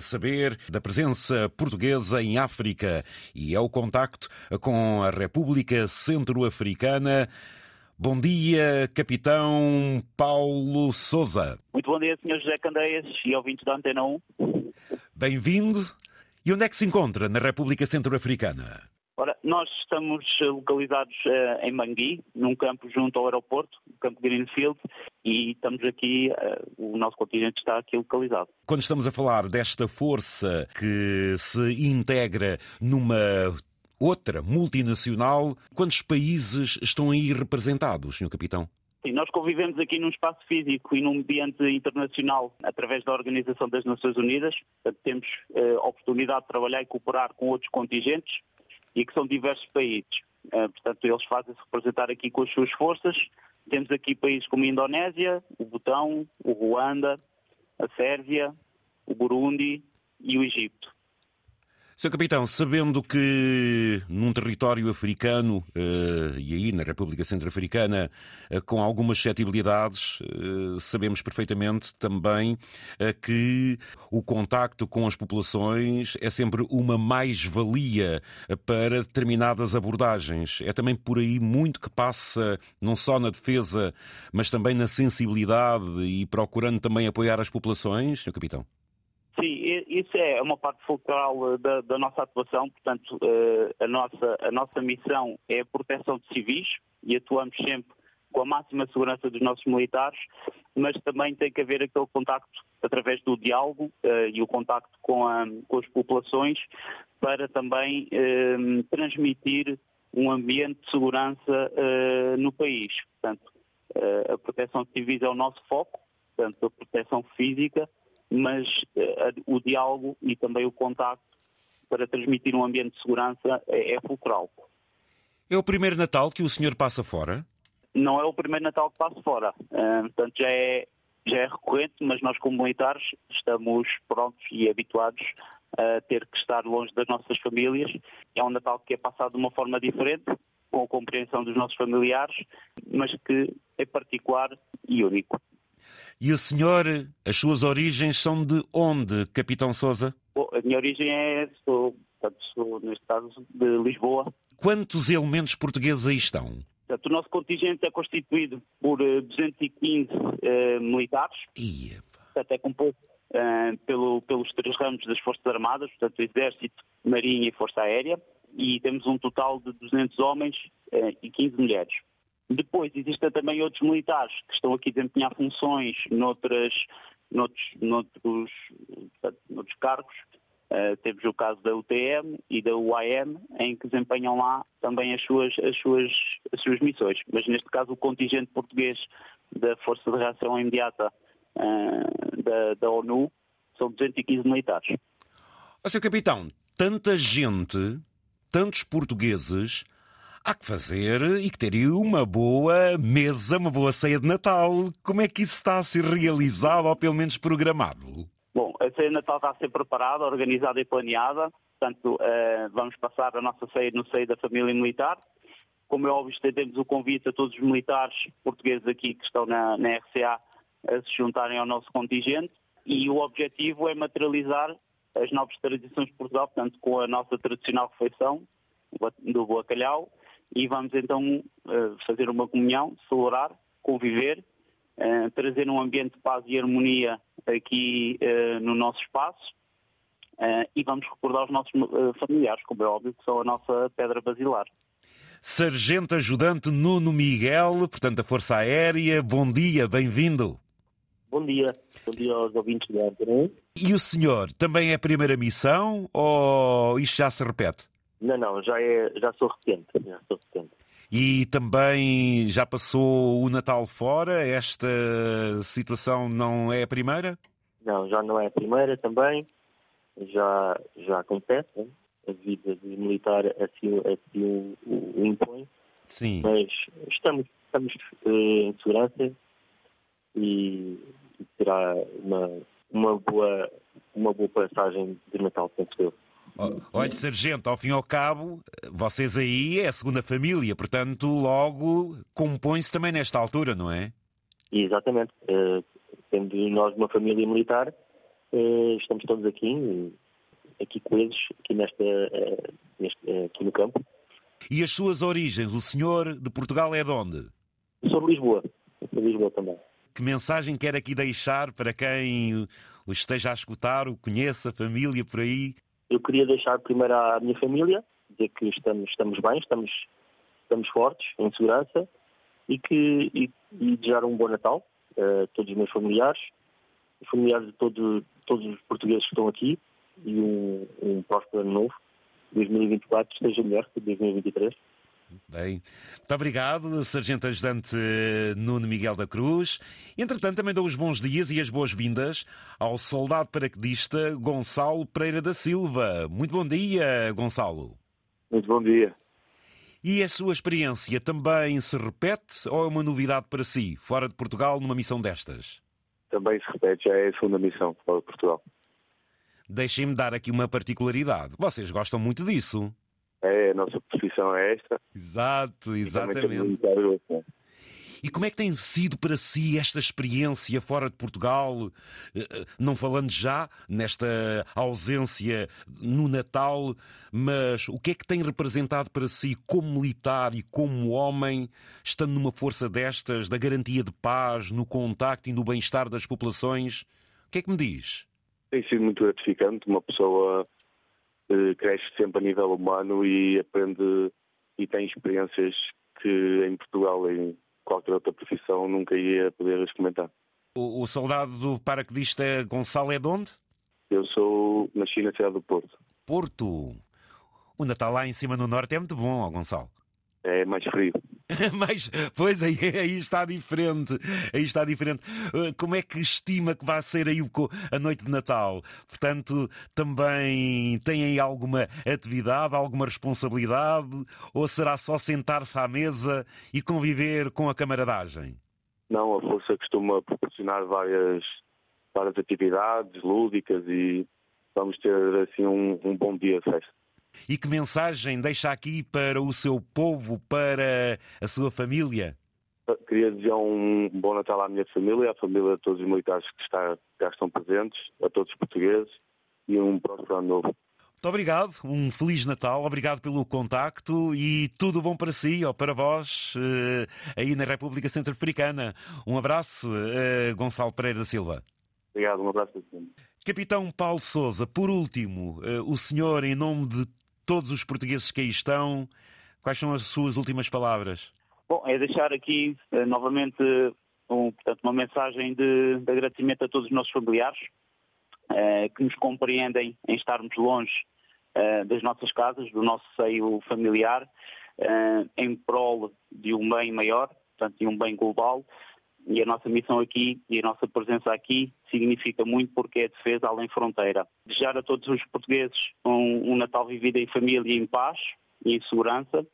saber da presença portuguesa em África e é o contacto com a República Centro-Africana. Bom dia, capitão Paulo Souza. Muito bom dia, Sr. José Candeias e ouvintes da Antena 1. Bem-vindo. E onde é que se encontra na República Centro-Africana? Nós estamos localizados uh, em Bangui, num campo junto ao aeroporto, o campo Greenfield, e estamos aqui, uh, o nosso contingente está aqui localizado. Quando estamos a falar desta força que se integra numa outra multinacional, quantos países estão aí representados, Sr. Capitão? Sim, nós convivemos aqui num espaço físico e num ambiente internacional através da Organização das Nações Unidas. Temos uh, oportunidade de trabalhar e cooperar com outros contingentes e que são diversos países. Uh, portanto, eles fazem-se representar aqui com as suas forças. Temos aqui países como a Indonésia, o Butão, o Ruanda, a Sérvia, o Burundi e o Egito. Sr. Capitão, sabendo que num território africano, uh, e aí na República Centro-Africana, uh, com algumas suscetibilidades, uh, sabemos perfeitamente também que o contacto com as populações é sempre uma mais-valia para determinadas abordagens. É também por aí muito que passa, não só na defesa, mas também na sensibilidade e procurando também apoiar as populações, Sr. Capitão? Isso é uma parte fulcral eh, da, da nossa atuação, portanto, eh, a nossa, a nossa missão é a proteção de civis e atuamos sempre com a máxima segurança dos nossos militares, mas também tem que haver aquele contacto através do diálogo uh, e o contacto com, a, com, as populações para também transmitir um ambiente de segurança no país. Portanto, a proteção de civis é o nosso foco, portanto, a proteção física, mas uh, o diálogo e também o contacto para transmitir um ambiente de segurança é, é fulcral. É o primeiro Natal que o senhor passa fora? Não é o primeiro Natal que passo fora. Uh, portanto, já é, já é recorrente, mas nós, como militares, estamos prontos e habituados a ter que estar longe das nossas famílias. É um Natal que é passado de uma forma diferente, com a compreensão dos nossos familiares, mas que é particular e único. E o senhor, as suas origens são de onde, Capitão Souza? Bom, a minha origem é, sou, portanto, sou, neste caso, de Lisboa. Quantos elementos portugueses aí estão? Portanto, o nosso contingente é constituído por 215 uh, uh, militares. Ia. Portanto, é composto uh, pelo, pelos três ramos das Forças Armadas, portanto, Exército, Marinha e Força Aérea. E temos um total de 200 homens e 15 mulheres. Depois existem também outros militares que estão aqui a desempenhar funções noutras, noutros, noutros, noutros cargos. Uh, temos o caso da UTM e da UAM, em que desempenham lá também as suas, as suas, as suas missões. Mas neste caso o contingente português da Força de Reação Imediata uh, da, da ONU são 215 militares. Ó, Sr. Capitão, tanta gente, tantos portugueses, há que fazer e que ter uma boa mesa, uma boa ceia de Natal. Como é que isso está a ser realizado ou pelo menos programado? Bom, a ceia de Natal está a ser preparada, organizada e planeada. Portanto, uh, vamos passar a nossa ceia no seio da família militar. Como é óbvio, estendemos o convite a todos os militares portugueses aqui que estão na, na RCA a se juntarem ao nosso contingente. E o objetivo é materializar as novas tradições de Portugal, portanto, com a nossa tradicional refeição do bacalhau, e vamos então eh, fazer uma comunhão, celebrar, conviver, eh, trazer um ambiente de paz e harmonia aqui eh, no nosso espaço e vamos recordar os nossos familiares, como é óbvio, que são a nossa pedra basilar. Sargento Ajudante Nuno Miguel, portanto, da Força Aérea, bom dia, bem-vindo. Bom dia, bom dia aos ouvintes da. E o senhor, também é a primeira missão ou isto já se repete? Não, não, já, é, já sou recente. Já sou recente. E também já passou o Natal fora? Esta situação não é a primeira? Não, já não é a primeira também. Já, já acontece. A vida de militar assim, assim o, o impõe. Sim. Mas estamos, estamos uh, em segurança e será uma, uma, boa, uma boa passagem de Natal, penso eu. Olha, Sargento, ao fim e ao cabo, vocês aí é a segunda família, portanto, logo compõe-se também nesta altura, não é? Exatamente. Uh, tendo nós uma família militar, Uh, estamos todos aqui, aqui coesos, aqui, nesta, uh, neste, aqui no campo. E as suas origens? O senhor de Portugal é de onde? Sou de Lisboa, de Lisboa também. Que mensagem quer aqui deixar para quem o esteja a escutar, o conheça, a família por aí? Eu queria deixar primeiro à minha família, dizer que estamos, estamos bem, estamos, estamos fortes, em segurança, e que e, e desejar um bom Natal a todos os meus familiares, familiares de todo, todos os portugueses que estão aqui, e um, um próspero ano novo. 2024 esteja melhor que 2023. Bem, muito obrigado, Sargento Ajudante Nuno Miguel da Cruz. Entretanto, também dou os bons dias e as boas-vindas ao soldado paraquedista Gonçalo Pereira da Silva. Muito bom dia, Gonçalo. Muito bom dia. E a sua experiência também se repete ou é uma novidade para si, fora de Portugal, numa missão destas? Também se repete, já é a segunda missão fora de Portugal. Deixem-me dar aqui uma particularidade. Vocês gostam muito disso. É, a nossa profissão é esta. Exato, exatamente. E, como é que tem sido para si esta experiência fora de Portugal? Eh, eh, não falando já nesta ausência no Natal, mas o que é que tem representado para si como militar e como homem, estando numa força destas, da garantia de paz, no contacto e no bem-estar das populações? O que é que me diz? Tem sido muito gratificante. Uma pessoa cresce sempre a nível humano e aprende e tem experiências que em Portugal, em qualquer outra profissão, nunca ia poder experimentar. O, o soldado do paraquedista Gonçalo é de onde? Eu sou nasci na cidade do Porto. Porto. O Natal lá em cima no Norte é muito bom, ó Gonçalo. É mais frio. Mas, pois, aí, aí, está diferente. Aí está diferente. Uh, como é que estima que vai ser aí a noite de Natal? Portanto, também tem aí alguma atividade, alguma responsabilidade? Ou será só sentar-se à mesa e conviver com a camaradagem? Não, a Força costuma proporcionar várias, várias atividades lúdicas e vamos ter assim um, um bom dia de festa. E que mensagem deixa aqui para o seu povo, para a sua família? Queria desejar um bom Natal à minha família, à família de todos os militares que está, cá estão presentes, a todos os portugueses e um próximo ano novo. Muito obrigado, um Feliz Natal, obrigado pelo contacto e tudo bom para si ou para vós eh, aí na República Centro-Africana. Um abraço, eh, Gonçalo Pereira da Silva. Obrigado, um abraço. Capitão Paulo Souza, por último, eh, o senhor, em nome de todos os portugueses que aí estão. Quais são as suas últimas palavras? Bom, é deixar aqui uh, novamente um, portanto, uma mensagem de, de, agradecimento a todos os nossos familiares uh, que nos compreendem em estarmos longe uh, das nossas casas, do nosso seio familiar, em prol de um bem maior, portanto, de um bem global. E a nossa missão aqui e a nossa presença aqui significa muito porque é defesa além fronteira. Desejar a todos os portugueses um, um Natal vivido em família e em paz e em segurança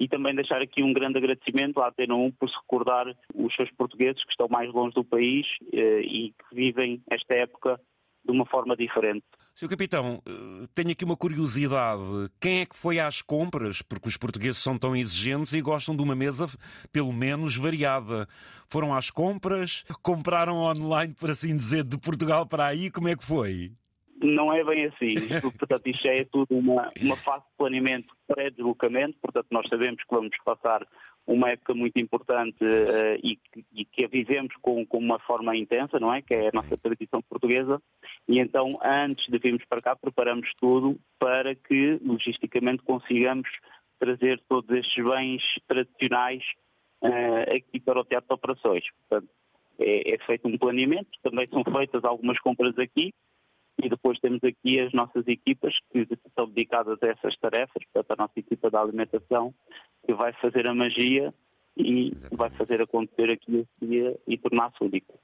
e também deixar aqui um grande agradecimento à Atena 1 por se recordar os seus portugueses que estão mais longe do país eh, e que vivem esta época de uma forma diferente. Sr. Capitão, eh, tenho aqui uma curiosidade. Quem é que foi às compras? Porque os portugueses são tão exigentes e gostam de uma mesa, pelo menos, variada. Foram às compras? Compraram online, por assim dizer, de Portugal para aí? Como é que foi? Não é bem assim. Portanto, isto é tudo uma, uma fase de planeamento pré-deslocamento. Portanto, nós sabemos que vamos passar uma época muito importante uh, e, e, que a vivemos com, com, uma forma intensa, não é? Que é a nossa tradição portuguesa. E então, antes de virmos para cá, preparamos tudo para que, logisticamente, consigamos trazer todos estes bens tradicionais uh, aqui para o Teatro de Operações. Portanto, é, é feito um planeamento, também são feitas algumas compras aqui, e depois temos aqui as nossas equipas que estão dedicadas a essas tarefas, portanto, a nossa equipa da alimentação, que vai fazer a magia e Exatamente. vai fazer acontecer aqui esse dia e tornar-se único.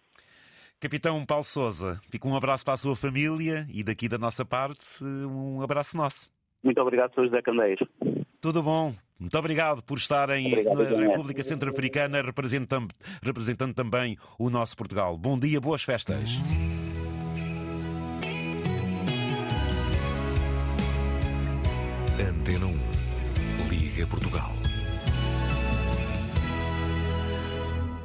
Capitão Paulo Souza, fica um abraço para a sua família e daqui da nossa parte, um abraço nosso. Muito obrigado, Sr. José Candeiro. Tudo bom. Muito obrigado por estarem obrigado, na República Centro-Africana representando, representando também o nosso Portugal. Bom dia, boas festas. Portugal.